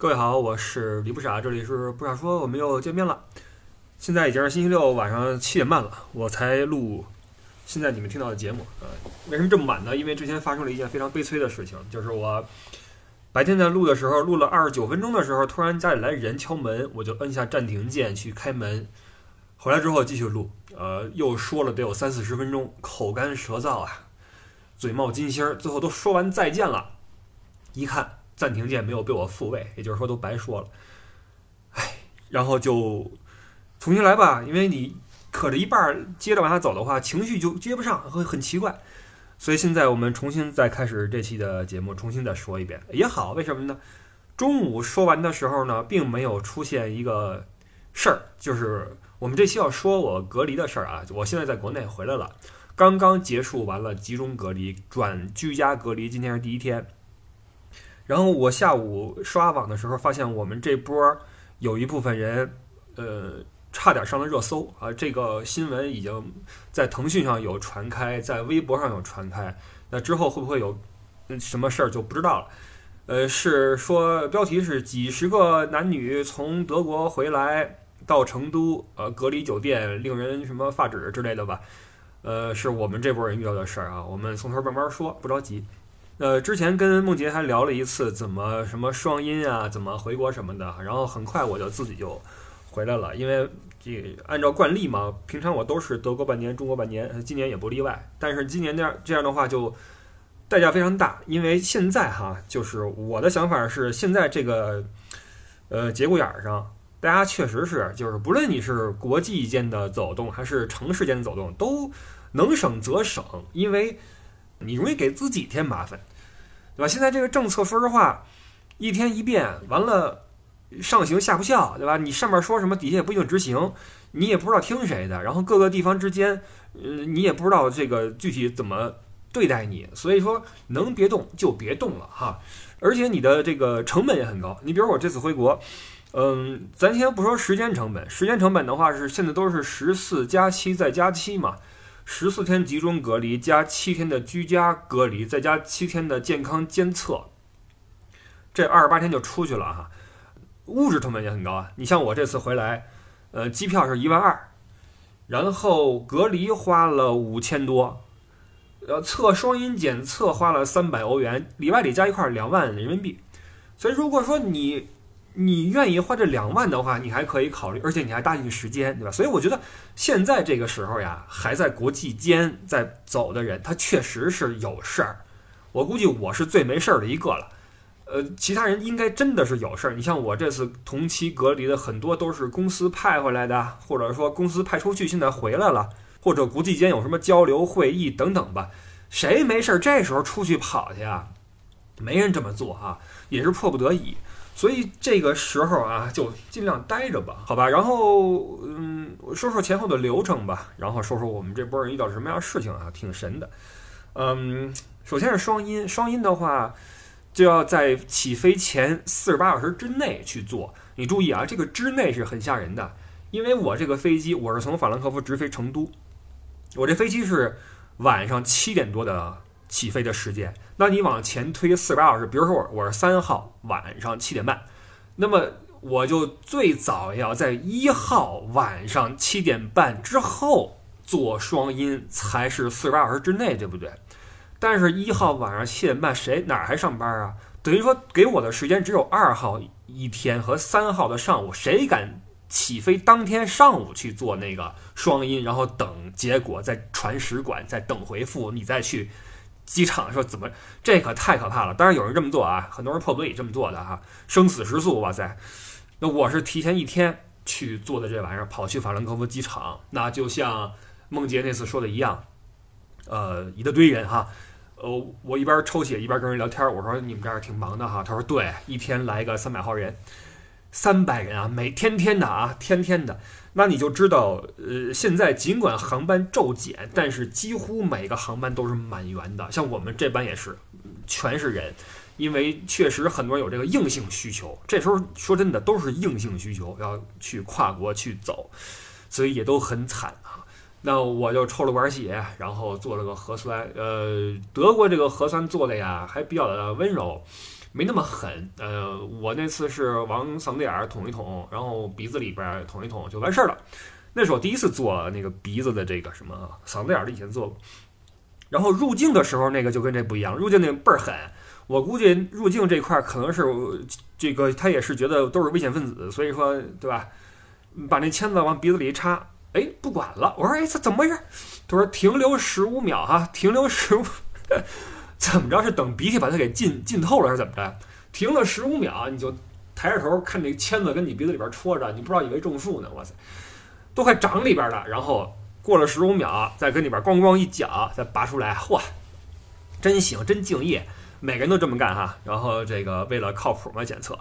各位好，我是李不傻，这里是不傻说，我们又见面了。现在已经是星期六晚上七点半了，我才录现在你们听到的节目。呃，为什么这么晚呢？因为之前发生了一件非常悲催的事情，就是我白天在录的时候，录了二十九分钟的时候，突然家里来人敲门，我就摁下暂停键去开门。回来之后继续录，呃，又说了得有三四十分钟，口干舌燥啊，嘴冒金星儿，最后都说完再见了，一看暂停键没有被我复位，也就是说都白说了，唉，然后就重新来吧，因为你可着一半儿接着往下走的话，情绪就接不上，会很奇怪，所以现在我们重新再开始这期的节目，重新再说一遍也好，为什么呢？中午说完的时候呢，并没有出现一个事儿，就是。我们这期要说我隔离的事儿啊，我现在在国内回来了，刚刚结束完了集中隔离转居家隔离，今天是第一天。然后我下午刷网的时候，发现我们这波有一部分人，呃，差点上了热搜啊。这个新闻已经在腾讯上有传开，在微博上有传开。那之后会不会有什么事儿就不知道了。呃，是说标题是几十个男女从德国回来。到成都，呃，隔离酒店令人什么发指之类的吧，呃，是我们这波人遇到的事儿啊。我们从头慢慢说，不着急。呃，之前跟梦洁还聊了一次怎么什么双阴啊，怎么回国什么的。然后很快我就自己就回来了，因为这按照惯例嘛，平常我都是德国半年，中国半年，今年也不例外。但是今年这样这样的话就代价非常大，因为现在哈，就是我的想法是，现在这个呃节骨眼儿上。大家确实是，就是不论你是国际间的走动，还是城市间的走动，都能省则省，因为你容易给自己添麻烦，对吧？现在这个政策，说实话，一天一变，完了上行下不效，对吧？你上面说什么，底下也不一定执行，你也不知道听谁的，然后各个地方之间，呃，你也不知道这个具体怎么对待你，所以说能别动就别动了哈。而且你的这个成本也很高，你比如我这次回国。嗯，咱先不说时间成本，时间成本的话是现在都是十四加七再加七嘛，十四天集中隔离加七天的居家隔离，再加七天的健康监测，这二十八天就出去了哈。物质成本也很高啊，你像我这次回来，呃，机票是一万二，然后隔离花了五千多，呃，测双阴检测花了三百欧元，里外里加一块两万人民币，所以如果说你。你愿意花这两万的话，你还可以考虑，而且你还搭进去时间，对吧？所以我觉得现在这个时候呀，还在国际间在走的人，他确实是有事儿。我估计我是最没事儿的一个了，呃，其他人应该真的是有事儿。你像我这次同期隔离的很多都是公司派回来的，或者说公司派出去现在回来了，或者国际间有什么交流会议等等吧。谁没事儿这时候出去跑去啊？没人这么做啊，也是迫不得已。所以这个时候啊，就尽量待着吧，好吧。然后，嗯，说说前后的流程吧，然后说说我们这波人遇到什么样的事情啊，挺神的。嗯，首先是双阴，双阴的话就要在起飞前四十八小时之内去做。你注意啊，这个之内是很吓人的，因为我这个飞机我是从法兰克福直飞成都，我这飞机是晚上七点多的。起飞的时间，那你往前推四十八小时，比如说我我是三号晚上七点半，那么我就最早要在一号晚上七点半之后做双阴，才是四十八小时之内，对不对？但是，一号晚上七点半谁哪还上班啊？等于说给我的时间只有二号一天和三号的上午，谁敢起飞当天上午去做那个双阴，然后等结果再传使馆再等回复，你再去。机场说怎么这可太可怕了！当然有人这么做啊，很多人迫不得已这么做的哈，生死时速，哇塞！那我是提前一天去做的这玩意儿，跑去法兰克福机场，那就像梦洁那次说的一样，呃，一大堆人哈，呃，我一边抽血一边跟人聊天，我说你们这儿挺忙的哈，他说对，一天来个三百号人，三百人啊，每天天的啊，天天的。那你就知道，呃，现在尽管航班骤减，但是几乎每个航班都是满员的。像我们这班也是，全是人，因为确实很多人有这个硬性需求。这时候说真的，都是硬性需求，要去跨国去走，所以也都很惨啊。那我就抽了管血，然后做了个核酸。呃，德国这个核酸做的呀，还比较的温柔。没那么狠。呃，我那次是往嗓子眼儿捅一捅，然后鼻子里边捅一捅就完事儿了。那是我第一次做那个鼻子的这个什么嗓子眼儿的，以前做过。然后入境的时候那个就跟这不一样，入境那个倍儿狠。我估计入境这块可能是这个他也是觉得都是危险分子，所以说对吧？把那签子往鼻子里一插，哎，不管了。我说哎，这怎么回事？他说停留十五秒哈，停留十五，怎么着是等鼻涕把它给浸浸透了，还是怎么着？停了十五秒，你就抬着头看这签子跟你鼻子里边戳着，你不知道以为中暑呢，哇塞，都快长里边了。然后过了十五秒，再跟里边咣咣一搅，再拔出来，嚯，真行，真敬业。每个人都这么干哈，然后这个为了靠谱嘛检测，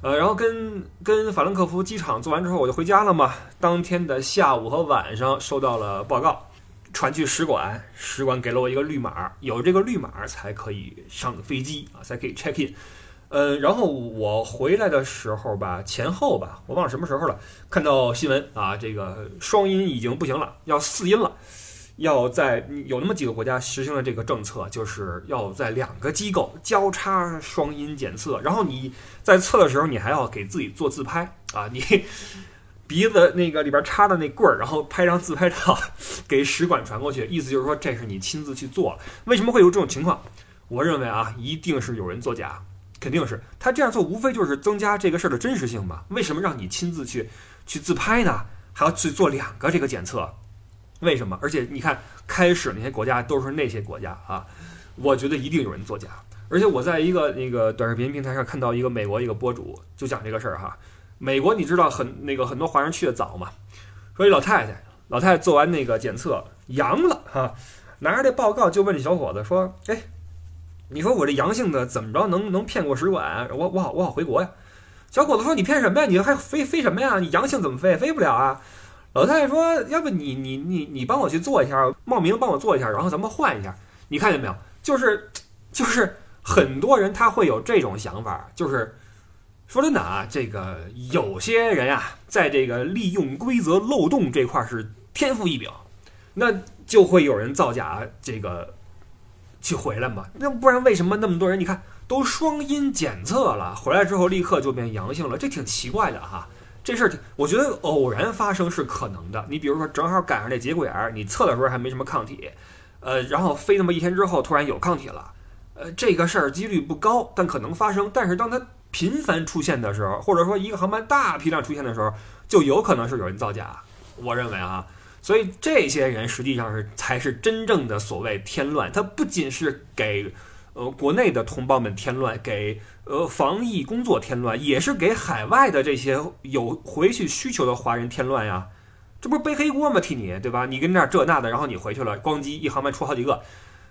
呃，然后跟跟法兰克福机场做完之后我就回家了嘛。当天的下午和晚上收到了报告，传去使馆，使馆给了我一个绿码，有这个绿码才可以上飞机啊，才可以 check in。呃，然后我回来的时候吧，前后吧，我忘了什么时候了，看到新闻啊，这个双音已经不行了，要四音了。要在有那么几个国家实行了这个政策，就是要在两个机构交叉双阴检测，然后你在测的时候，你还要给自己做自拍啊，你鼻子那个里边插的那棍儿，然后拍张自拍照给使馆传过去，意思就是说这是你亲自去做。为什么会有这种情况？我认为啊，一定是有人作假，肯定是他这样做，无非就是增加这个事儿的真实性嘛。为什么让你亲自去去自拍呢？还要去做两个这个检测？为什么？而且你看，开始那些国家都是那些国家啊，我觉得一定有人作假。而且我在一个那个短视频平台上看到一个美国一个博主就讲这个事儿哈。美国你知道很那个很多华人去的早嘛，说一老太太，老太太做完那个检测阳了哈，拿着这报告就问这小伙子说：“哎，你说我这阳性的怎么着能能骗过使馆？我我好我好回国呀？”小伙子说：“你骗什么呀？你还飞飞什么呀？你阳性怎么飞？飞不了啊！”老太太说：“要不你你你你帮我去做一下，冒名帮我做一下，然后咱们换一下。你看见没有？就是就是很多人他会有这种想法，就是说真的啊，这个有些人啊，在这个利用规则漏洞这块是天赋异禀，那就会有人造假，这个去回来嘛。那不然为什么那么多人你看都双阴检测了，回来之后立刻就变阳性了？这挺奇怪的哈。”这事儿，我觉得偶然发生是可能的。你比如说，正好赶上这节骨眼儿，你测的时候还没什么抗体，呃，然后飞那么一天之后，突然有抗体了，呃，这个事儿几率不高，但可能发生。但是当它频繁出现的时候，或者说一个航班大批量出现的时候，就有可能是有人造假。我认为啊，所以这些人实际上是才是真正的所谓添乱。他不仅是给呃国内的同胞们添乱，给。呃，防疫工作添乱，也是给海外的这些有回去需求的华人添乱呀，这不是背黑锅吗？替你，对吧？你跟那这那的，然后你回去了，咣叽一航班出好几个，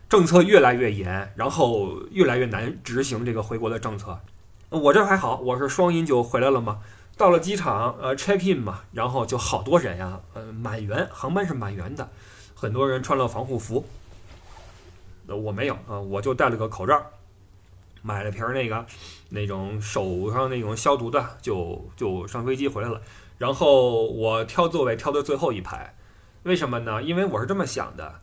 政策越来越严，然后越来越难执行这个回国的政策。我这还好，我是双阴就回来了嘛，到了机场，呃，check in 嘛，然后就好多人呀，呃，满员，航班是满员的，很多人穿了防护服，呃，我没有啊，我就戴了个口罩。买了瓶那个那种手上那种消毒的，就就上飞机回来了。然后我挑座位挑的最后一排，为什么呢？因为我是这么想的：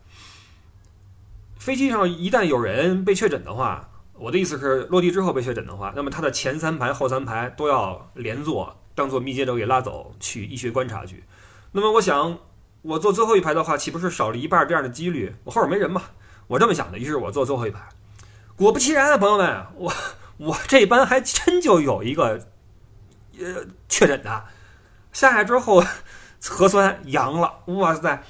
飞机上一旦有人被确诊的话，我的意思是落地之后被确诊的话，那么他的前三排后三排都要连坐，当做密接者给拉走去医学观察去。那么我想，我坐最后一排的话，岂不是少了一半这样的几率？我后边没人嘛，我这么想的。于是我坐最后一排。果不其然啊，朋友们，我我这班还真就有一个呃确诊的，下来之后核酸阳了，哇塞！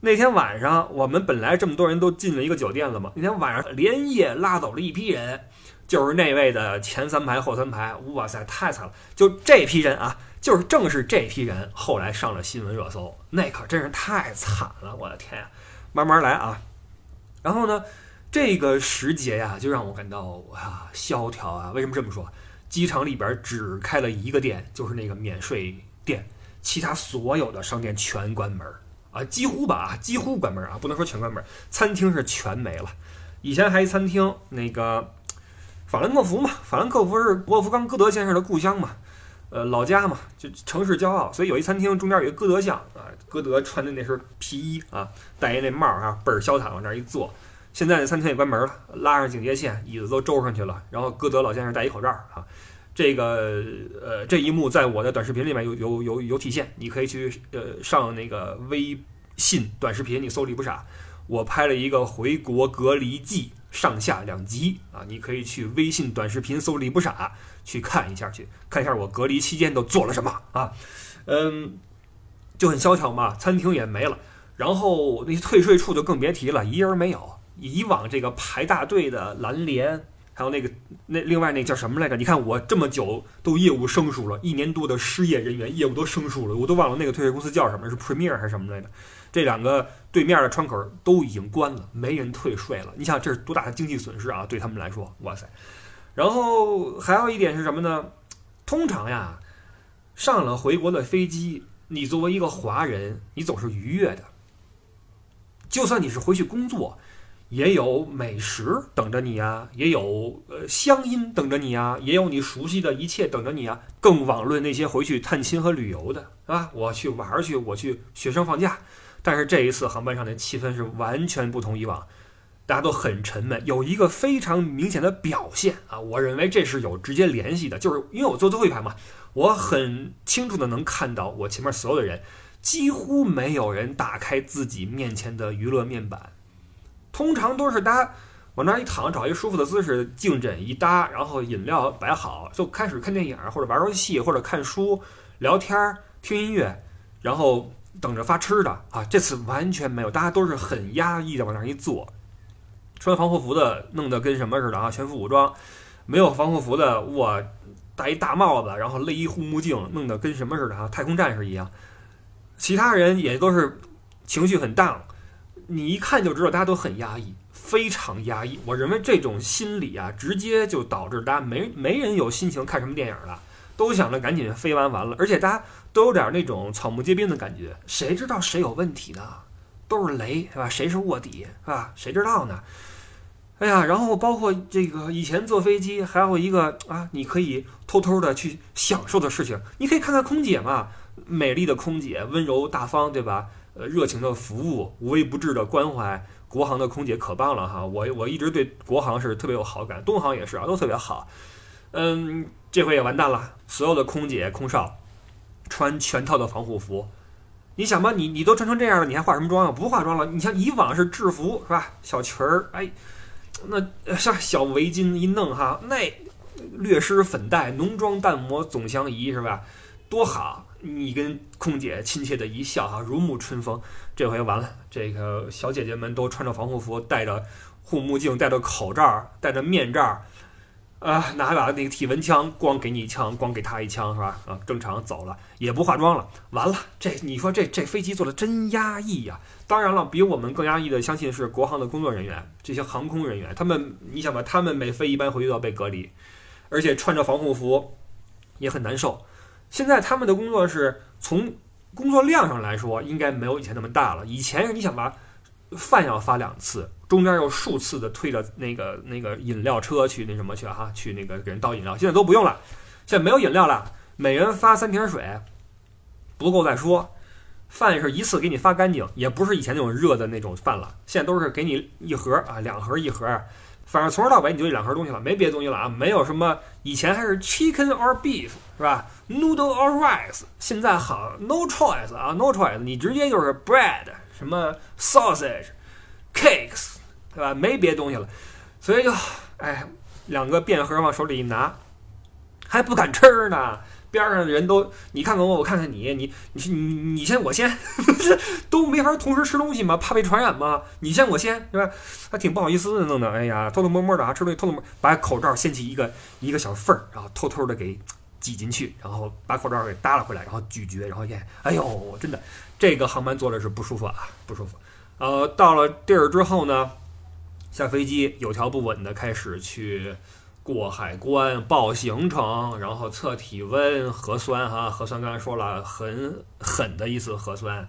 那天晚上我们本来这么多人都进了一个酒店了嘛，那天晚上连夜拉走了一批人，就是那位的前三排后三排，哇塞，太惨了！就这批人啊，就是正是这批人后来上了新闻热搜，那可真是太惨了，我的天呀！慢慢来啊，然后呢？这个时节呀，就让我感到啊萧条啊！为什么这么说？机场里边只开了一个店，就是那个免税店，其他所有的商店全关门啊，几乎吧，几乎关门啊，不能说全关门。餐厅是全没了，以前还一餐厅，那个法兰克福嘛，法兰克福是沃夫冈·歌德先生的故乡嘛，呃，老家嘛，就城市骄傲，所以有一餐厅中间有一个歌德像啊，歌德穿的那身皮衣啊，戴一那帽啊，倍儿潇洒，往那一坐。现在那餐厅也关门了，拉上警戒线，椅子都周上去了，然后歌德老先生戴一口罩啊。这个呃，这一幕在我的短视频里面有有有有体现，你可以去呃上那个微信短视频，你搜“李不傻”，我拍了一个回国隔离记上下两集啊，你可以去微信短视频搜“李不傻”去看一下，去看一下我隔离期间都做了什么啊，嗯，就很萧条嘛，餐厅也没了，然后那些退税处就更别提了，一人没有。以往这个排大队的蓝联，还有那个那另外那叫什么来着？你看我这么久都业务生疏了，一年多的失业人员业务都生疏了，我都忘了那个退税公司叫什么，是 Premier 还是什么来着？这两个对面的窗口都已经关了，没人退税了。你想这是多大的经济损失啊？对他们来说，哇塞！然后还有一点是什么呢？通常呀，上了回国的飞机，你作为一个华人，你总是愉悦的。就算你是回去工作。也有美食等着你呀，也有呃乡音等着你呀，也有你熟悉的一切等着你啊。更网论那些回去探亲和旅游的，是吧？我去玩去，我去学生放假。但是这一次航班上的气氛是完全不同以往，大家都很沉闷。有一个非常明显的表现啊，我认为这是有直接联系的，就是因为我坐最后一排嘛，我很清楚的能看到我前面所有的人，几乎没有人打开自己面前的娱乐面板。通常都是大家往那一躺，找一个舒服的姿势，颈枕一搭，然后饮料摆好，就开始看电影或者玩游戏或者看书、聊天、听音乐，然后等着发吃的啊。这次完全没有，大家都是很压抑的往那一坐，穿防护服的弄得跟什么似的啊，全副武装；没有防护服的，哇，戴一大帽子，然后勒一护目镜，弄得跟什么似的啊，太空战士一样。其他人也都是情绪很 down。你一看就知道，大家都很压抑，非常压抑。我认为这种心理啊，直接就导致大家没没人有心情看什么电影了，都想着赶紧飞完完了。而且大家都有点那种草木皆兵的感觉，谁知道谁有问题呢？都是雷，是吧？谁是卧底，是吧？谁知道呢？哎呀，然后包括这个以前坐飞机还有一个啊，你可以偷偷的去享受的事情，你可以看看空姐嘛，美丽的空姐，温柔大方，对吧？呃，热情的服务，无微不至的关怀，国航的空姐可棒了哈！我我一直对国航是特别有好感，东航也是啊，都特别好。嗯，这回也完蛋了，所有的空姐空少穿全套的防护服。你想吧，你你都穿成这样了，你还化什么妆啊？不化妆了。你像以往是制服是吧？小裙儿，哎，那像小围巾一弄哈，那略施粉黛，浓妆淡抹总相宜是吧？多好。你跟空姐亲切的一笑，哈，如沐春风。这回完了，这个小姐姐们都穿着防护服，戴着护目镜，戴着口罩，戴着面罩，啊，拿把那个体温枪，光给你一枪，光给他一枪，是吧？啊，正常走了，也不化妆了。完了，这你说这这飞机坐的真压抑呀！当然了，比我们更压抑的，相信是国航的工作人员，这些航空人员，他们，你想吧，他们每飞一班回去都要被隔离，而且穿着防护服也很难受。现在他们的工作是从工作量上来说，应该没有以前那么大了。以前你想吧，饭要发两次，中间又数次的推着那个那个饮料车去那什么去哈，去那个给人倒饮料。现在都不用了，现在没有饮料了，每人发三瓶水，不够再说。饭是一次给你发干净，也不是以前那种热的那种饭了，现在都是给你一盒啊，两盒一盒。反正从头到尾你就这两盒东西了，没别的东西了啊！没有什么，以前还是 chicken or beef 是吧？noodle or rice，现在好 no choice 啊，no choice，你直接就是 bread，什么 sausage，cakes，对吧？没别的东西了，所以就哎，两个便盒往手里一拿，还不敢吃呢。边上的人都，你看看我，我看看你，你你你先我先，都没法同时吃东西嘛，怕被传染嘛。你先我先，是吧？还挺不好意思的，弄的。哎呀，偷偷摸摸的啊，吃东西偷偷摸，把口罩掀起一个一个小缝儿，然后偷偷的给挤进去，然后把口罩给耷拉回来，然后咀嚼，然后咽。哎呦，真的，这个航班坐的是不舒服啊，不舒服。呃，到了地儿之后呢，下飞机有条不紊的开始去。过海关报行程，然后测体温、核酸哈，核酸刚才说了很狠的一次核酸，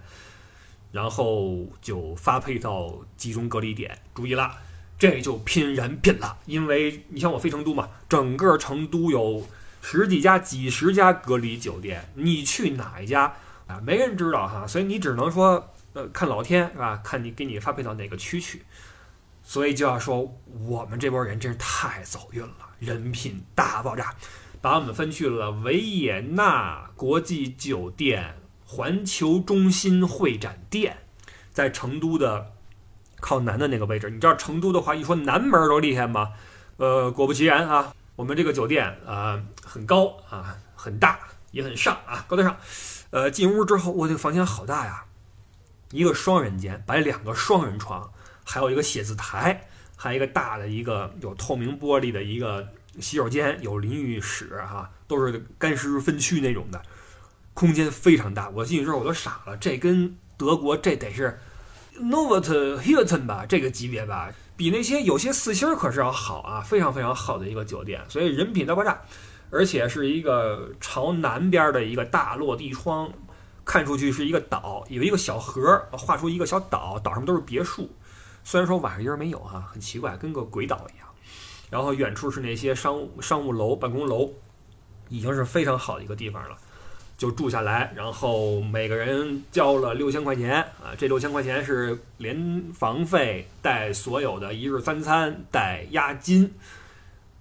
然后就发配到集中隔离点。注意了，这就拼人品了，因为你像我飞成都嘛，整个成都有十几家、几十家隔离酒店，你去哪一家啊？没人知道哈，所以你只能说呃看老天是吧？看你给你发配到哪个区去。所以就要说我们这波人真是太走运了，人品大爆炸，把我们分去了维也纳国际酒店、环球中心会展店，在成都的靠南的那个位置。你知道成都的话，一说南门多厉害吗？呃，果不其然啊，我们这个酒店啊很高啊，很大，也很上啊，高大上。呃，进屋之后，我这个房间好大呀，一个双人间，摆两个双人床。还有一个写字台，还有一个大的一个有透明玻璃的一个洗手间，有淋浴室哈，都是干湿分区那种的，空间非常大。我进去之后我都傻了，这跟德国这得是 Novotel Hilton 吧，这个级别吧，比那些有些四星可是要好啊，非常非常好的一个酒店，所以人品大爆炸，而且是一个朝南边的一个大落地窗，看出去是一个岛，有一个小河，画出一个小岛，岛上都是别墅。虽然说晚上一人没有哈，很奇怪，跟个鬼岛一样。然后远处是那些商务商务楼、办公楼，已经是非常好的一个地方了，就住下来。然后每个人交了六千块钱啊，这六千块钱是连房费带所有的一日三餐带押金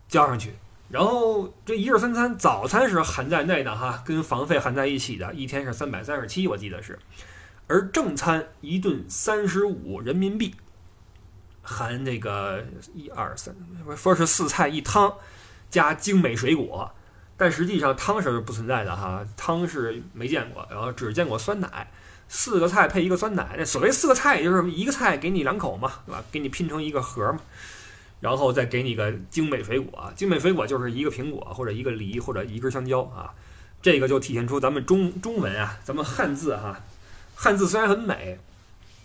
交上去。然后这一日三餐，早餐是含在内的哈，跟房费含在一起的，一天是三百三十七，我记得是。而正餐一顿三十五人民币。含这个一二三，说是四菜一汤，加精美水果，但实际上汤是不存在的哈，汤是没见过，然后只见过酸奶，四个菜配一个酸奶，那所谓四个菜也就是一个菜给你两口嘛，对吧？给你拼成一个盒嘛，然后再给你个精美水果，精美水果就是一个苹果或者一个梨或者一根香蕉啊，这个就体现出咱们中中文啊，咱们汉字哈，汉字虽然很美，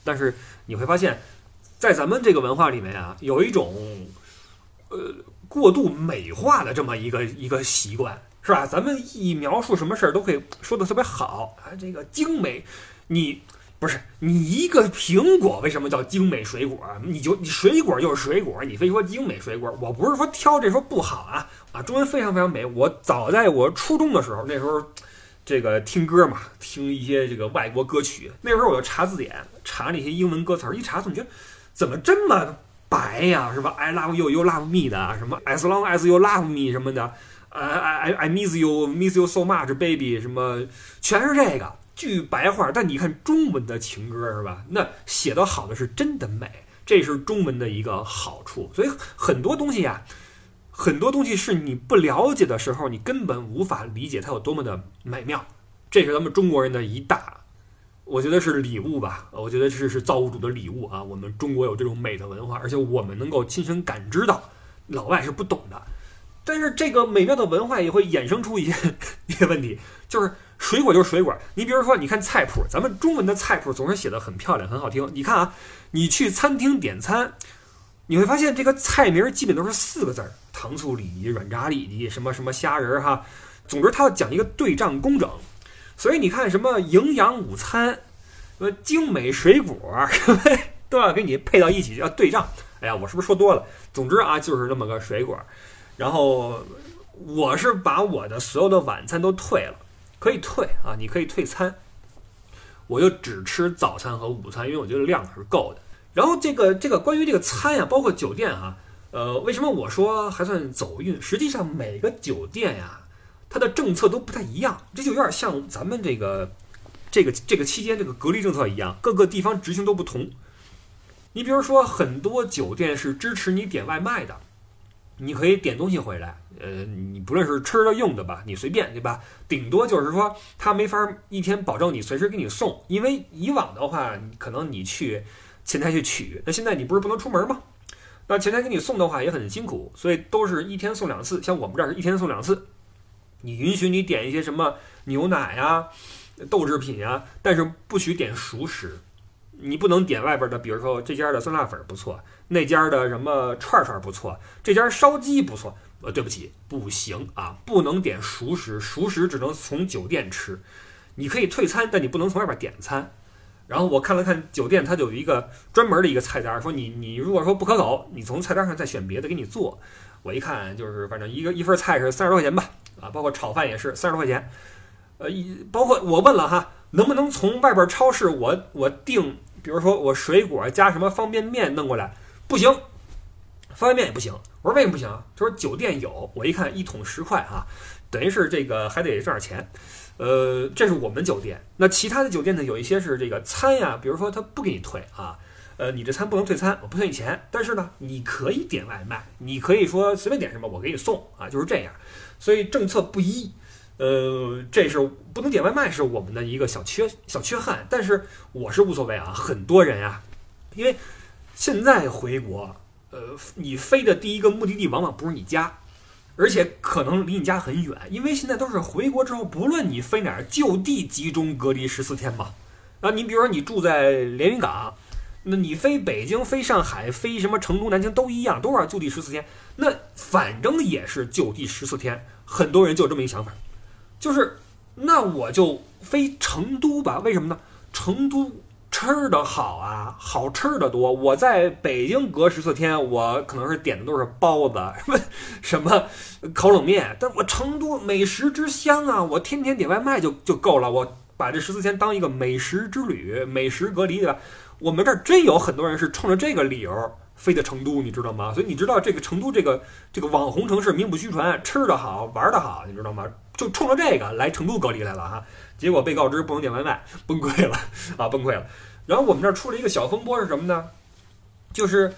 但是你会发现。在咱们这个文化里面啊，有一种，呃，过度美化的这么一个一个习惯，是吧？咱们一描述什么事儿都可以说的特别好啊，这个精美，你不是你一个苹果为什么叫精美水果？你就你水果就是水果，你非说精美水果，我不是说挑这说不好啊啊，中文非常非常美。我早在我初中的时候，那时候这个听歌嘛，听一些这个外国歌曲，那时候我就查字典，查那些英文歌词，一查总觉得。怎么这么白呀？是吧？I love you, you love me 的什么？As long as you love me 什么的，呃，I I miss you, miss you so much, baby 什么，全是这个句白话。但你看中文的情歌是吧？那写的好的是真的美，这是中文的一个好处。所以很多东西呀，很多东西是你不了解的时候，你根本无法理解它有多么的美妙。这是咱们中国人的一大。我觉得是礼物吧，我觉得这是造物主的礼物啊！我们中国有这种美的文化，而且我们能够亲身感知到，老外是不懂的。但是这个美妙的文化也会衍生出一些 一些问题，就是水果就是水果。你比如说，你看菜谱，咱们中文的菜谱总是写的很漂亮、很好听。你看啊，你去餐厅点餐，你会发现这个菜名基本都是四个字儿：糖醋里脊、软炸里脊、什么什么虾仁儿哈。总之，它要讲一个对仗工整。所以你看，什么营养午餐，什么精美水果，什 么都要给你配到一起，要对账。哎呀，我是不是说多了？总之啊，就是这么个水果。然后我是把我的所有的晚餐都退了，可以退啊，你可以退餐。我就只吃早餐和午餐，因为我觉得量是够的。然后这个这个关于这个餐呀，包括酒店啊，呃，为什么我说还算走运？实际上每个酒店呀。它的政策都不太一样，这就有点像咱们这个这个这个期间这个隔离政策一样，各个地方执行都不同。你比如说，很多酒店是支持你点外卖的，你可以点东西回来，呃，你不论是吃的用的吧，你随便对吧？顶多就是说，他没法一天保证你随时给你送，因为以往的话，可能你去前台去取，那现在你不是不能出门吗？那前台给你送的话也很辛苦，所以都是一天送两次，像我们这儿是一天送两次。你允许你点一些什么牛奶呀、豆制品呀，但是不许点熟食。你不能点外边的，比如说这家的酸辣粉不错，那家的什么串串不错，这家烧鸡不错。呃，对不起，不行啊，不能点熟食，熟食只能从酒店吃。你可以退餐，但你不能从外边点餐。然后我看了看酒店，它就有一个专门的一个菜单，说你你如果说不可口，你从菜单上再选别的给你做。我一看就是反正一个一份菜是三十多块钱吧。啊，包括炒饭也是三十多块钱，呃，一包括我问了哈，能不能从外边超市我我订，比如说我水果加什么方便面弄过来，不行，方便面也不行。我说为什么不行？他说酒店有。我一看一桶十块啊，等于是这个还得挣点钱。呃，这是我们酒店。那其他的酒店呢？有一些是这个餐呀，比如说他不给你退啊，呃，你这餐不能退餐，我不退你钱。但是呢，你可以点外卖，你可以说随便点什么，我给你送啊，就是这样。所以政策不一，呃，这是不能点外卖是我们的一个小缺小缺憾。但是我是无所谓啊，很多人啊，因为现在回国。呃，你飞的第一个目的地往往不是你家，而且可能离你家很远，因为现在都是回国之后，不论你飞哪儿，就地集中隔离十四天嘛。啊，你比如说你住在连云港，那你飞北京、飞上海、飞什么成都、南京都一样，都是就地十四天。那反正也是就地十四天，很多人就这么一想法，就是那我就飞成都吧？为什么呢？成都。吃的好啊，好吃的多。我在北京隔十四天，我可能是点的都是包子，什么什么烤冷面。但我成都美食之乡啊，我天天点外卖就就够了。我把这十四天当一个美食之旅，美食隔离，对吧？我们这儿真有很多人是冲着这个理由飞的成都，你知道吗？所以你知道这个成都这个这个网红城市名不虚传，吃的好，玩的好，你知道吗？就冲着这个来成都隔离来了哈。结果被告知不能点外卖，崩溃了啊，崩溃了。然后我们这儿出了一个小风波是什么呢？就是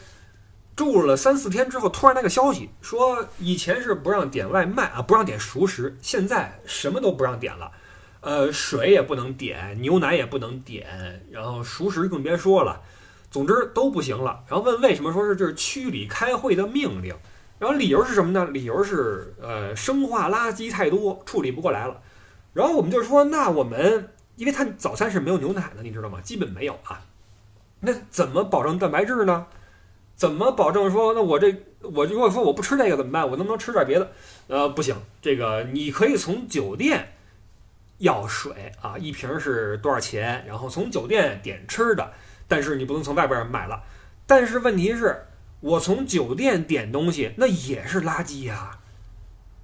住了三四天之后，突然来个消息说，以前是不让点外卖啊，不让点熟食，现在什么都不让点了，呃，水也不能点，牛奶也不能点，然后熟食更别说了，总之都不行了。然后问为什么？说是这是区里开会的命令。然后理由是什么呢？理由是呃，生化垃圾太多，处理不过来了。然后我们就说，那我们。因为他早餐是没有牛奶的，你知道吗？基本没有啊。那怎么保证蛋白质呢？怎么保证说，那我这我如果说我不吃这个怎么办？我能不能吃点别的？呃，不行，这个你可以从酒店要水啊，一瓶是多少钱？然后从酒店点吃的，但是你不能从外边买了。但是问题是，我从酒店点东西，那也是垃圾呀。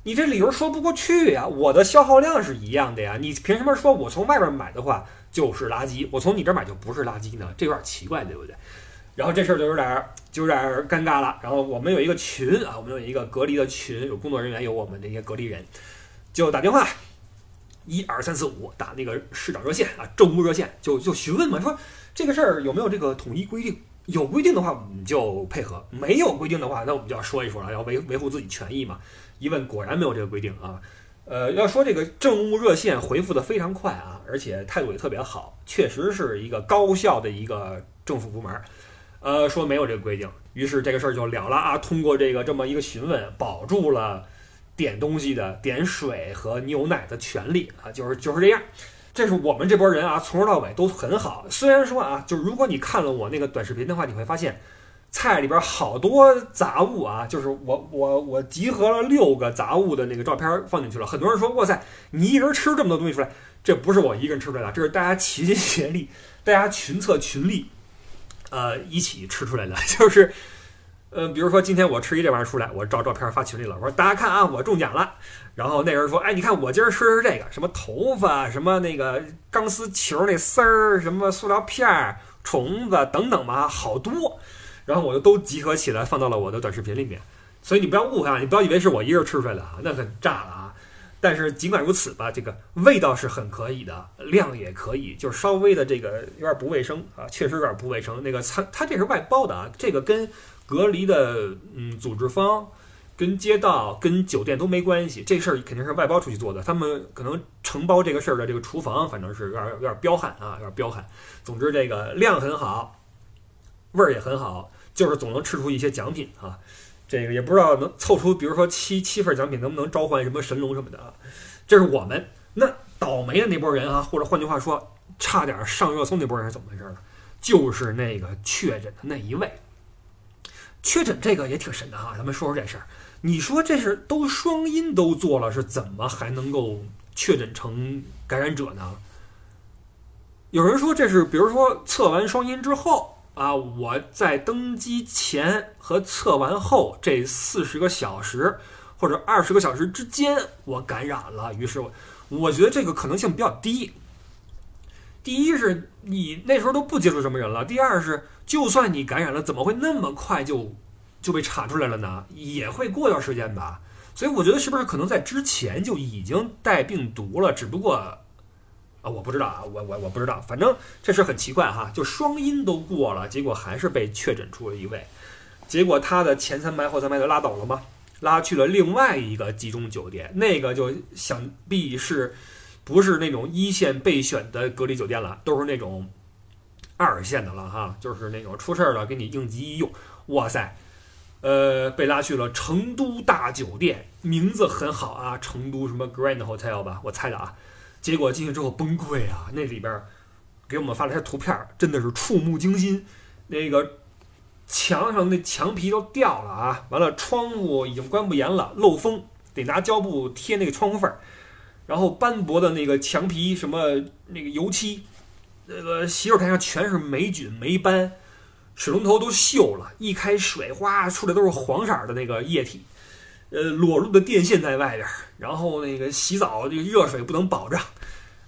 你这理由说不过去呀！我的消耗量是一样的呀，你凭什么说我从外边买的话就是垃圾，我从你这买就不是垃圾呢？这有点奇怪，对不对？然后这事儿就有点就有点尴尬了。然后我们有一个群啊，我们有一个隔离的群，有工作人员，有我们这些隔离人，就打电话，一二三四五打那个市长热线啊，政务热线，就就询问嘛，说这个事儿有没有这个统一规定？有规定的话，我们就配合；没有规定的话，那我们就要说一说了，要维维护自己权益嘛。一问果然没有这个规定啊，呃，要说这个政务热线回复的非常快啊，而且态度也特别好，确实是一个高效的一个政府部门，呃，说没有这个规定，于是这个事儿就了了啊。通过这个这么一个询问，保住了点东西的点水和牛奶的权利啊，就是就是这样。这是我们这波人啊，从头到尾都很好。虽然说啊，就是如果你看了我那个短视频的话，你会发现。菜里边好多杂物啊，就是我我我集合了六个杂物的那个照片放进去了。很多人说哇塞，你一人吃这么多东西出来，这不是我一个人吃出来的，这是大家齐心协力，大家群策群力，呃，一起吃出来的。就是，呃，比如说今天我吃一这玩意儿出来，我照照片发群里了，我说大家看啊，我中奖了。然后那人说，哎，你看我今儿吃的是这个，什么头发，什么那个钢丝球那丝儿，什么塑料片儿、虫子等等吧，好多。然后我就都集合起来放到了我的短视频里面，所以你不要误会啊，你不要以为是我一个人吃出来的啊，那很炸了啊！但是尽管如此吧，这个味道是很可以的，量也可以，就是稍微的这个有点不卫生啊，确实有点不卫生。那个餐它这是外包的啊，这个跟隔离的嗯组织方、跟街道、跟酒店都没关系，这事儿肯定是外包出去做的。他们可能承包这个事儿的这个厨房，反正是有点有点彪悍啊，有点彪悍。总之这个量很好，味儿也很好。就是总能吃出一些奖品啊，这个也不知道能凑出，比如说七七份奖品能不能召唤什么神龙什么的啊？这是我们那倒霉的那波人啊，或者换句话说，差点上热搜那波人是怎么回事呢？就是那个确诊的那一位，确诊这个也挺神的哈。咱们说说这事儿，你说这是都双阴都做了，是怎么还能够确诊成感染者呢？有人说这是，比如说测完双阴之后。啊！我在登机前和测完后这四十个小时或者二十个小时之间，我感染了。于是，我我觉得这个可能性比较低。第一是你那时候都不接触什么人了；第二是，就算你感染了，怎么会那么快就就被查出来了呢？也会过段时间吧。所以我觉得是不是可能在之前就已经带病毒了？只不过啊，我不知道啊，我我我不知道。反正这事很奇怪哈，就双阴都过了，结果还是被确诊出了一位。结果他的前三排后三排都拉走了吗？拉去了另外一个集中酒店，那个就想必是不是那种一线备选的隔离酒店了，都是那种二线的了哈，就是那种出事儿了给你应急一用。哇塞！呃，被拉去了成都大酒店，名字很好啊，成都什么 Grand Hotel 吧，我猜的啊。结果进去之后崩溃啊，那里边给我们发了些图片，真的是触目惊心。那个墙上那墙皮都掉了啊，完了窗户已经关不严了，漏风，得拿胶布贴那个窗户缝儿。然后斑驳的那个墙皮，什么那个油漆，那个洗手台上全是霉菌霉斑。水龙头都锈了，一开水哗出来都是黄色的那个液体，呃，裸露的电线在外边，然后那个洗澡这个热水不能保障，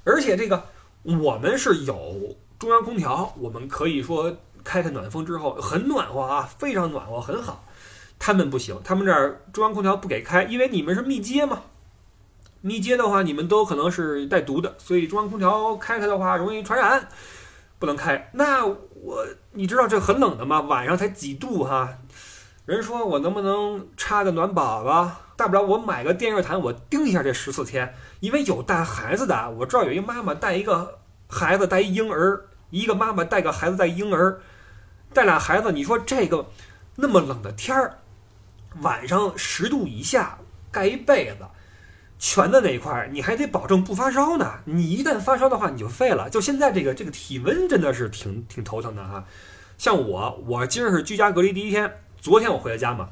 而且这个我们是有中央空调，我们可以说开开暖风之后很暖和啊，非常暖和，很好。他们不行，他们这儿中央空调不给开，因为你们是密接嘛，密接的话你们都可能是带毒的，所以中央空调开开的话容易传染，不能开。那我。你知道这很冷的吗？晚上才几度哈？人说我能不能插个暖宝宝？大不了我买个电热毯，我盯一下这十四天。因为有带孩子的，我知道有一妈妈带一个孩子，带一婴儿，一个妈妈带个孩子带婴儿，带俩孩子。你说这个那么冷的天儿，晚上十度以下，盖一被子。全的那一块，你还得保证不发烧呢。你一旦发烧的话，你就废了。就现在这个这个体温真的是挺挺头疼的哈。像我，我今儿是居家隔离第一天，昨天我回了家嘛，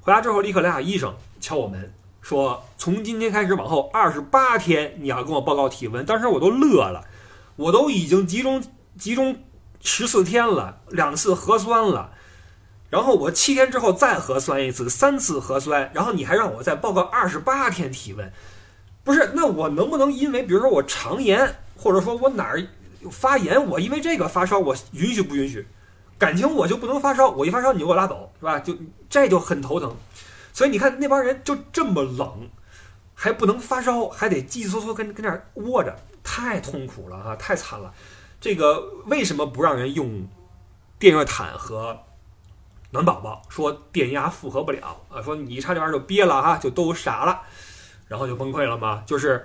回家之后立刻来俩医生敲我门，说从今天开始往后二十八天你要跟我报告体温。当时我都乐了，我都已经集中集中十四天了，两次核酸了。然后我七天之后再核酸一次，三次核酸，然后你还让我再报告二十八天体温，不是？那我能不能因为比如说我肠炎，或者说我哪儿发炎，我因为这个发烧，我允许不允许？感情我就不能发烧，我一发烧你就给我拉走，是吧？就这就很头疼。所以你看那帮人就这么冷，还不能发烧，还得叽叽嗦嗦跟跟那儿窝着，太痛苦了哈，太惨了。这个为什么不让人用电热毯和？暖宝宝说电压负荷不了啊，说你一插这玩意儿就憋了哈，就都傻了，然后就崩溃了嘛。就是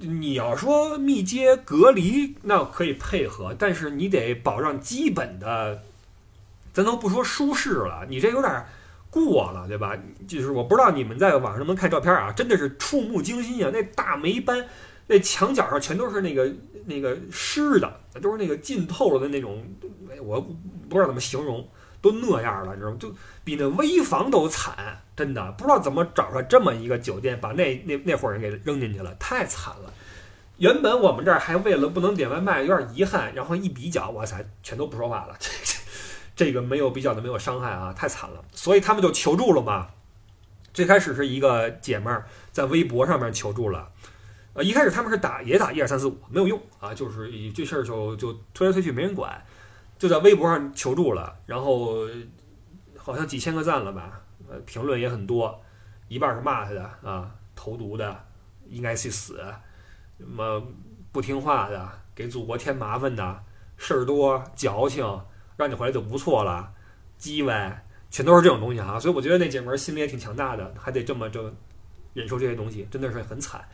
你要说密接隔离，那可以配合，但是你得保障基本的，咱都不说舒适了，你这有点过了，对吧？就是我不知道你们在网上能不能看照片啊，真的是触目惊心啊！那大霉斑，那墙角上全都是那个那个湿的，都是那个浸透了的那种，我不知道怎么形容。都那样了，你知道吗？就比那危房都惨，真的不知道怎么找出来这么一个酒店，把那那那伙人给扔进去了，太惨了。原本我们这儿还为了不能点外卖，有点遗憾，然后一比较，哇塞，全都不说话了。这 这个没有比较的没有伤害啊，太惨了。所以他们就求助了嘛。最开始是一个姐们儿在微博上面求助了，呃，一开始他们是打也打一二三四五没有用啊，就是这事儿就就推来推去没人管。就在微博上求助了，然后好像几千个赞了吧，呃，评论也很多，一半是骂他的啊，投毒的，应该去死，什么不听话的，给祖国添麻烦的，事儿多矫情，让你回来就不错了，叽歪，全都是这种东西哈，所以我觉得那姐们儿心里也挺强大的，还得这么着忍受这些东西，真的是很惨。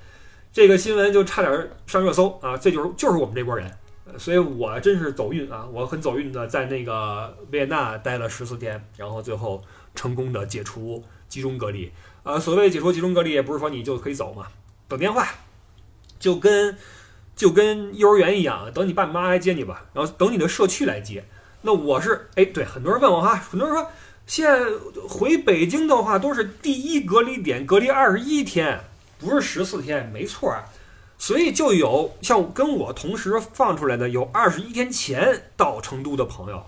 这个新闻就差点上热搜啊，这就是就是我们这波人。所以我真是走运啊！我很走运的在那个维也纳待了十四天，然后最后成功的解除集中隔离。呃，所谓解除集中隔离，也不是说你就可以走嘛，等电话，就跟就跟幼儿园一样，等你爸妈来接你吧，然后等你的社区来接。那我是哎，对，很多人问我哈，很多人说现在回北京的话都是第一隔离点隔离二十一天，不是十四天，没错儿。所以就有像跟我同时放出来的，有二十一天前到成都的朋友，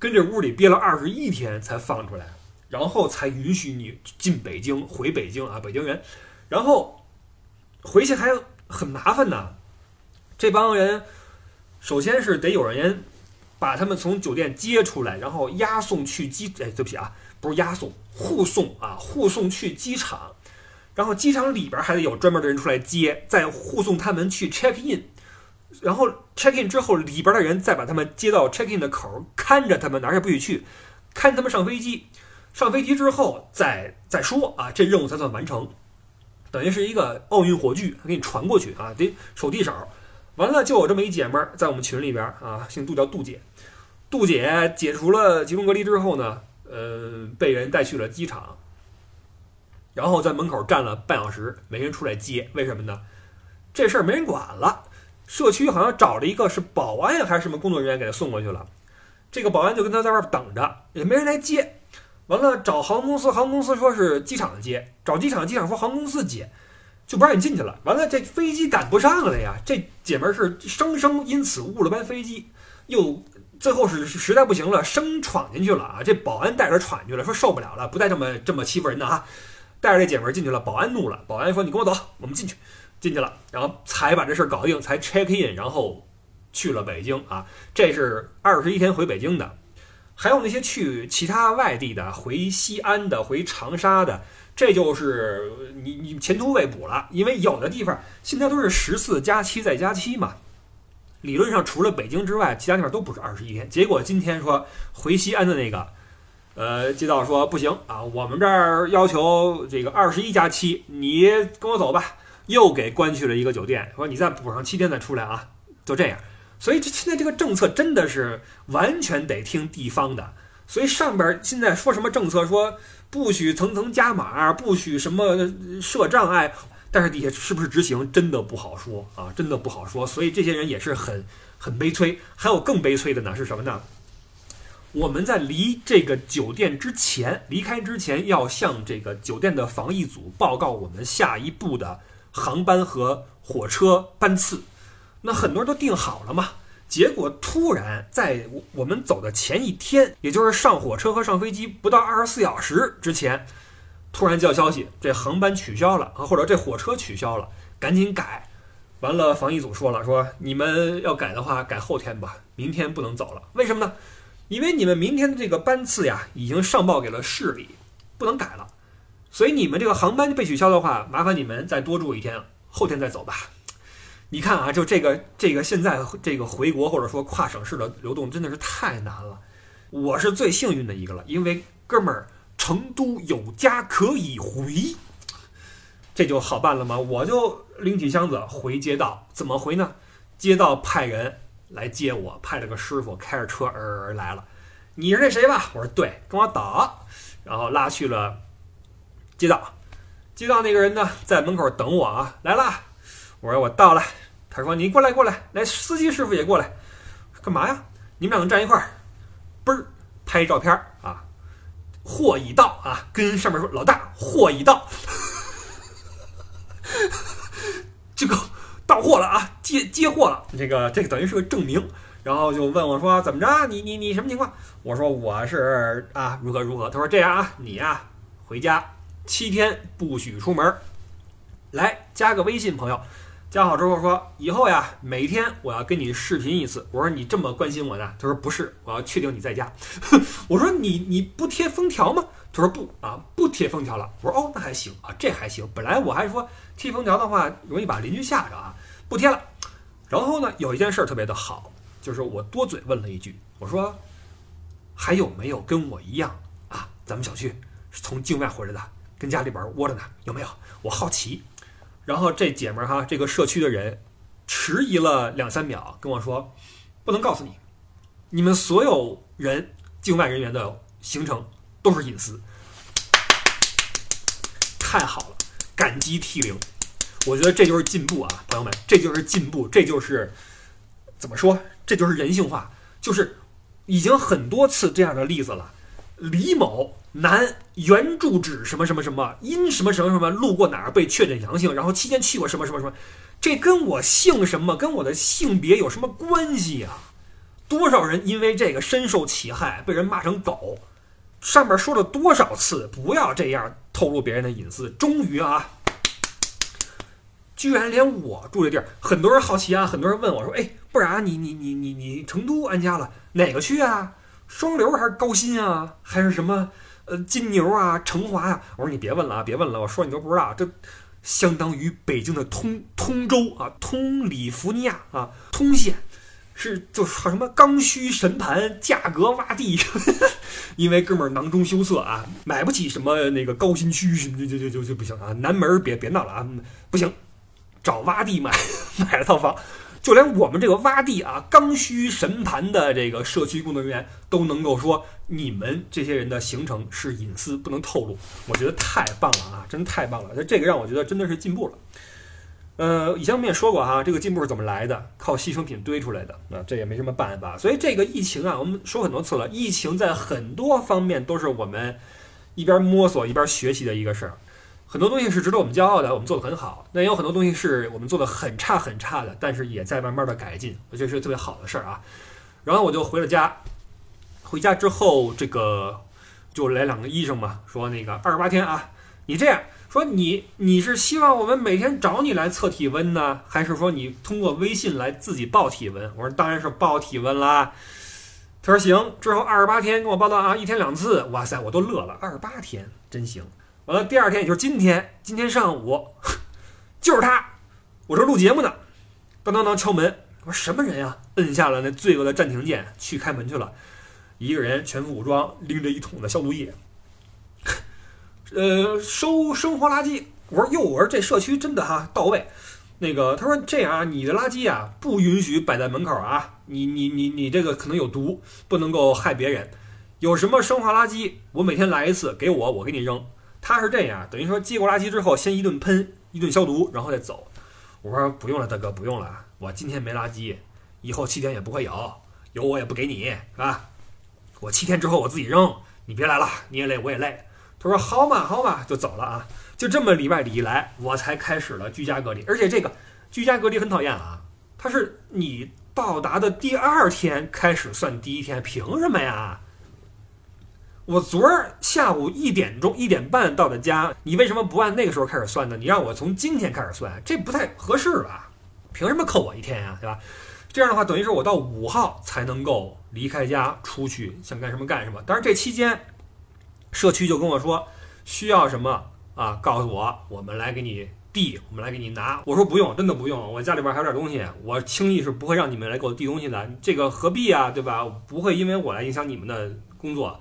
跟这屋里憋了二十一天才放出来，然后才允许你进北京回北京啊，北京人，然后回去还很麻烦呢。这帮人首先是得有人把他们从酒店接出来，然后押送去机，哎，对不起啊，不是押送，护送啊，护送去机场，然后机场里边还得有专门的人出来接，再护送他们去 check in，然后 check in 之后，里边的人再把他们接到 check in 的口，看着他们哪儿也不许去，看他们上飞机，上飞机之后再再说啊，这任务才算完成，等于是一个奥运火炬，给你传过去啊，得手递手。完了，就有这么一姐们儿在我们群里边啊，姓杜，叫杜姐。杜姐解除了集中隔离之后呢，呃，被人带去了机场，然后在门口站了半小时，没人出来接。为什么呢？这事儿没人管了。社区好像找了一个是保安还是什么工作人员给他送过去了。这个保安就跟他在外边等着，也没人来接。完了，找航空公司，航空公司说是机场接；找机场，机场说航空公司接。就不让你进去了。完了，这飞机赶不上了呀！这姐们儿是生生因此误了班飞机，又最后是实在不行了，生闯进去了啊！这保安带着闯去了，说受不了了，不带这么这么欺负人的啊！带着这姐们进去了，保安怒了，保安说：“你跟我走，我们进去。”进去了，然后才把这事儿搞定，才 check in，然后去了北京啊！这是二十一天回北京的，还有那些去其他外地的，回西安的，回长沙的。这就是你你前途未卜了，因为有的地方现在都是十四加七再加七嘛，理论上除了北京之外，其他地方都不是二十一天。结果今天说回西安的那个，呃，街道说不行啊，我们这儿要求这个二十一加七，你跟我走吧，又给关去了一个酒店，说你再补上七天再出来啊，就这样。所以这现在这个政策真的是完全得听地方的，所以上边现在说什么政策说。不许层层加码，不许什么设障碍，但是底下是不是执行，真的不好说啊，真的不好说。所以这些人也是很很悲催。还有更悲催的呢，是什么呢？我们在离这个酒店之前，离开之前，要向这个酒店的防疫组报告我们下一步的航班和火车班次。那很多人都订好了嘛。结果突然在我们走的前一天，也就是上火车和上飞机不到二十四小时之前，突然叫消息，这航班取消了啊，或者这火车取消了，赶紧改。完了，防疫组说了，说你们要改的话，改后天吧，明天不能走了。为什么呢？因为你们明天的这个班次呀，已经上报给了市里，不能改了。所以你们这个航班被取消的话，麻烦你们再多住一天，后天再走吧。你看啊，就这个这个现在这个回国或者说跨省市的流动真的是太难了。我是最幸运的一个了，因为哥们儿成都有家可以回，这就好办了吗？我就拎起箱子回街道，怎么回呢？街道派人来接我，派了个师傅开着车儿来了。你是那谁吧？我说对，跟我打，然后拉去了街道。街道那个人呢，在门口等我啊，来了。我说我到了。他说：“你过来，过来，来，司机师傅也过来，干嘛呀？你们俩能站一块儿，嘣儿拍照片儿啊！货已到啊，跟上面说，老大，货已到，这个到货了啊，接接货了。这个这个等于是个证明。然后就问我说：怎么着？你你你什么情况？我说我是啊，如何如何？他说这样啊，你呀回家七天不许出门，来加个微信，朋友。”加好之后说，以后呀，每天我要跟你视频一次。我说你这么关心我呢？他说不是，我要确定你在家。我说你你不贴封条吗？他说不啊，不贴封条了。我说哦，那还行啊，这还行。本来我还说贴封条的话容易把邻居吓着啊，不贴了。然后呢，有一件事特别的好，就是我多嘴问了一句，我说还有没有跟我一样啊？咱们小区从境外回来的，跟家里边窝着呢，有没有？我好奇。然后这姐们儿哈，这个社区的人迟疑了两三秒，跟我说：“不能告诉你，你们所有人境外人员的行程都是隐私。”太好了，感激涕零。我觉得这就是进步啊，朋友们，这就是进步，这就是怎么说？这就是人性化，就是已经很多次这样的例子了。李某。男原住址什么什么什么，因什么什么什么路过哪儿被确诊阳性，然后期间去过什么什么什么，这跟我姓什么，跟我的性别有什么关系呀？多少人因为这个深受其害，被人骂成狗？上面说了多少次不要这样透露别人的隐私？终于啊，居然连我住的地儿，很多人好奇啊，很多人问我说：“哎，不然你你你你你成都安家了哪个区啊？双流还是高新啊？还是什么？”呃，金牛啊，成华呀。我说你别问了啊，别问了，我说你都不知道，这相当于北京的通 通州啊，通里弗尼亚啊，通县。是，就是什么刚需神盘，价格洼地，因为哥们儿囊中羞涩啊，买不起什么那个高新区，就就就就就不行啊。南门别别闹了啊，不行，找洼地买买了套房，就连我们这个洼地啊，刚需神盘的这个社区工作人员都能够说，你们这些人的行程是隐私，不能透露。我觉得太棒了啊，真的太棒了，那这个让我觉得真的是进步了。呃，以前我们也说过哈，这个进步是怎么来的？靠牺牲品堆出来的。啊，这也没什么办法。所以这个疫情啊，我们说很多次了，疫情在很多方面都是我们一边摸索一边学习的一个事儿。很多东西是值得我们骄傲的，我们做的很好。那也有很多东西是我们做的很差很差的，但是也在慢慢的改进。我觉得是特别好的事儿啊。然后我就回了家，回家之后，这个就来两个医生嘛，说那个二十八天啊，你这样。说你你是希望我们每天找你来测体温呢，还是说你通过微信来自己报体温？我说当然是报体温啦。他说行，之后二十八天跟我报道啊，一天两次。哇塞，我都乐了，二十八天真行。完了第二天也就是今天，今天上午就是他，我这录节目呢，当当当敲门，我说什么人呀？摁下了那罪恶的暂停键，去开门去了，一个人全副武装，拎着一桶的消毒液。呃，收生活垃圾。我说哟，我说这社区真的哈到位。那个他说这样啊，你的垃圾啊不允许摆在门口啊，你你你你这个可能有毒，不能够害别人。有什么生化垃圾，我每天来一次，给我我给你扔。他是这样，等于说接过垃圾之后，先一顿喷，一顿消毒，然后再走。我说不用了，大哥不用了，我今天没垃圾，以后七天也不会有，有我也不给你，是吧？我七天之后我自己扔，你别来了，你也累我也累。他说好嘛好嘛，就走了啊！就这么里外里一来，我才开始了居家隔离。而且这个居家隔离很讨厌啊，他是你到达的第二天开始算第一天，凭什么呀？我昨儿下午一点钟一点半到的家，你为什么不按那个时候开始算呢？你让我从今天开始算，这不太合适吧？凭什么扣我一天呀？对吧？这样的话，等于是我到五号才能够离开家出去，想干什么干什么。但是这期间。社区就跟我说需要什么啊？告诉我，我们来给你递，我们来给你拿。我说不用，真的不用，我家里边还有点东西，我轻易是不会让你们来给我递东西的。这个何必啊？对吧？不会因为我来影响你们的工作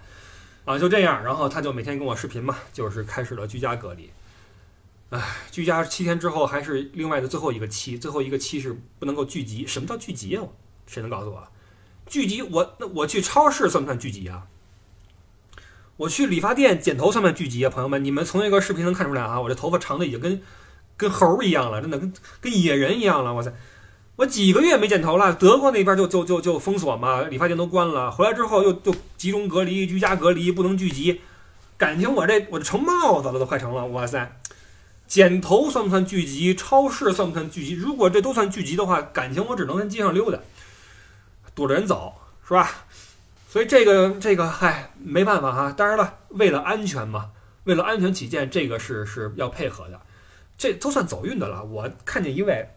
啊。就这样，然后他就每天跟我视频嘛，就是开始了居家隔离。唉，居家七天之后还是另外的最后一个期，最后一个期是不能够聚集。什么叫聚集啊？谁能告诉我？聚集我那我去超市算不算聚集啊？我去理发店剪头算不算聚集啊？朋友们，你们从那个视频能看出来啊，我这头发长的已经跟跟猴一样了，真的跟跟野人一样了。哇塞，我几个月没剪头了，德国那边就就就就封锁嘛，理发店都关了。回来之后又就集中隔离、居家隔离，不能聚集。感情我这我这成帽子了，都快成了。哇塞，剪头算不算聚集？超市算不算聚集？如果这都算聚集的话，感情我只能在街上溜达，躲着人走，是吧？所以这个这个，嗨，没办法哈。当然了，为了安全嘛，为了安全起见，这个是是要配合的。这都算走运的了。我看见一位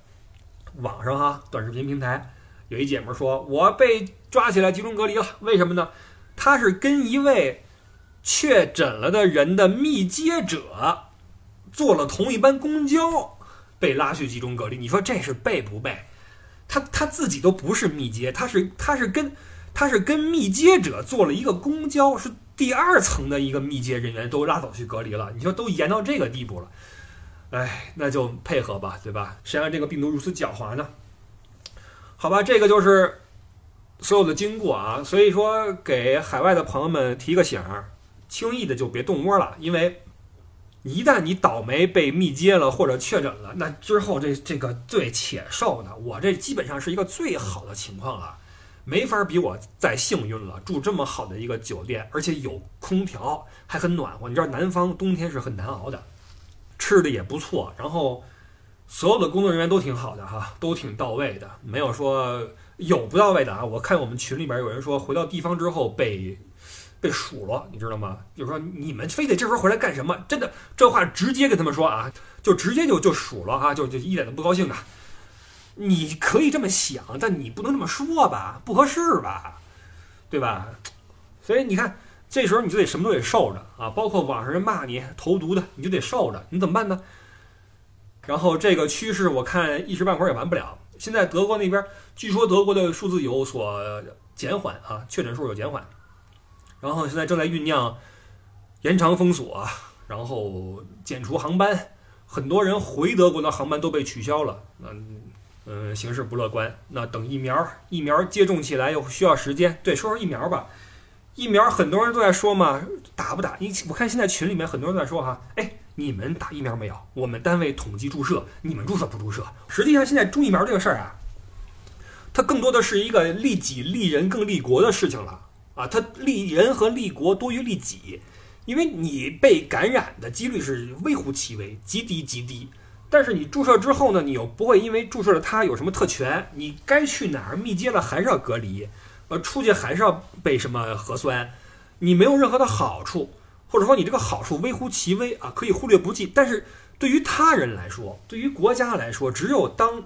网上哈短视频平台有一姐们说，我被抓起来集中隔离了。为什么呢？她是跟一位确诊了的人的密接者坐了同一班公交，被拉去集中隔离。你说这是背不背？他他自己都不是密接，他是他是跟。他是跟密接者坐了一个公交，是第二层的一个密接人员都拉走去隔离了。你说都严到这个地步了，哎，那就配合吧，对吧？谁让这个病毒如此狡猾呢？好吧，这个就是所有的经过啊。所以说，给海外的朋友们提个醒儿，轻易的就别动窝了，因为一旦你倒霉被密接了或者确诊了，那之后这这个罪且受呢。我这基本上是一个最好的情况了。没法比我再幸运了，住这么好的一个酒店，而且有空调，还很暖和。你知道南方冬天是很难熬的，吃的也不错，然后所有的工作人员都挺好的哈，都挺到位的，没有说有不到位的啊。我看我们群里边有人说回到地方之后被被数落，你知道吗？就是说你们非得这时候回来干什么？真的这话直接跟他们说啊，就直接就就数落啊，就就一点都不高兴的。你可以这么想，但你不能这么说吧，不合适吧，对吧？所以你看，这时候你就得什么都得受着啊，包括网上人骂你投毒的，你就得受着，你怎么办呢？然后这个趋势我看一时半会儿也完不了。现在德国那边据说德国的数字有所减缓啊，确诊数有减缓，然后现在正在酝酿延长封锁，然后减除航班，很多人回德国的航班都被取消了。嗯嗯，形势不乐观。那等疫苗，疫苗接种起来又需要时间。对，说说疫苗吧。疫苗很多人都在说嘛，打不打？你我看现在群里面很多人在说哈，哎，你们打疫苗没有？我们单位统计注射，你们注射不注射？实际上现在种疫苗这个事儿啊，它更多的是一个利己利人更利国的事情了啊，它利人和利国多于利己，因为你被感染的几率是微乎其微，极低极低。但是你注射之后呢，你又不会因为注射了它有什么特权，你该去哪儿密接了还是要隔离。呃，出去还是要被什么核酸？你没有任何的好处，或者说你这个好处微乎其微啊，可以忽略不计。但是对于他人来说，对于国家来说，只有当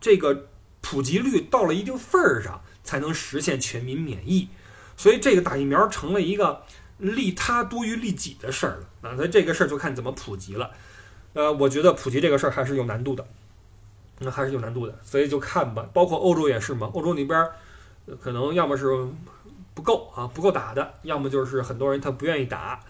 这个普及率到了一定份儿上，才能实现全民免疫。所以这个打疫苗成了一个利他多于利己的事儿了。那那这个事儿就看怎么普及了。呃，我觉得普及这个事儿还是有难度的，那还是有难度的。所以就看吧，包括欧洲也是嘛，欧洲那边。可能要么是不够啊，不够打的；要么就是很多人他不愿意打。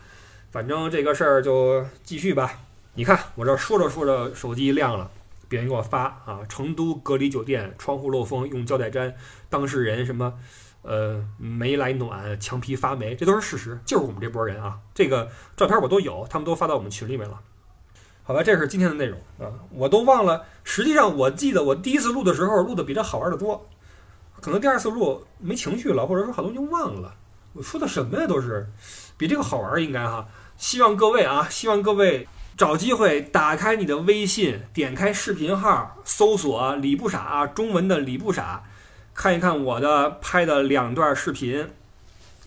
反正这个事儿就继续吧。你看我这说着说着，手机亮了，别人给我发啊，成都隔离酒店窗户漏风用胶带粘，当事人什么呃没来暖，墙皮发霉，这都是事实，就是我们这波人啊。这个照片我都有，他们都发到我们群里面了。好吧，这是今天的内容啊，我都忘了。实际上我记得我第一次录的时候录的比这好玩的多。可能第二次录没情绪了，或者说好多就忘了。我说的什么呀？都是比这个好玩，应该哈。希望各位啊，希望各位找机会打开你的微信，点开视频号，搜索“李不傻”啊中文的“李不傻”，看一看我的拍的两段视频，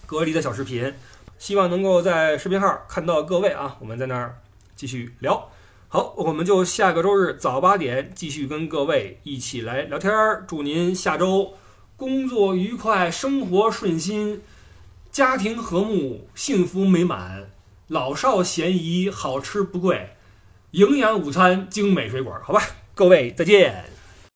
隔离的小视频。希望能够在视频号看到各位啊，我们在那儿继续聊。好，我们就下个周日早八点继续跟各位一起来聊天儿。祝您下周。工作愉快，生活顺心，家庭和睦，幸福美满，老少咸宜，好吃不贵，营养午餐，精美水果。好吧，各位再见。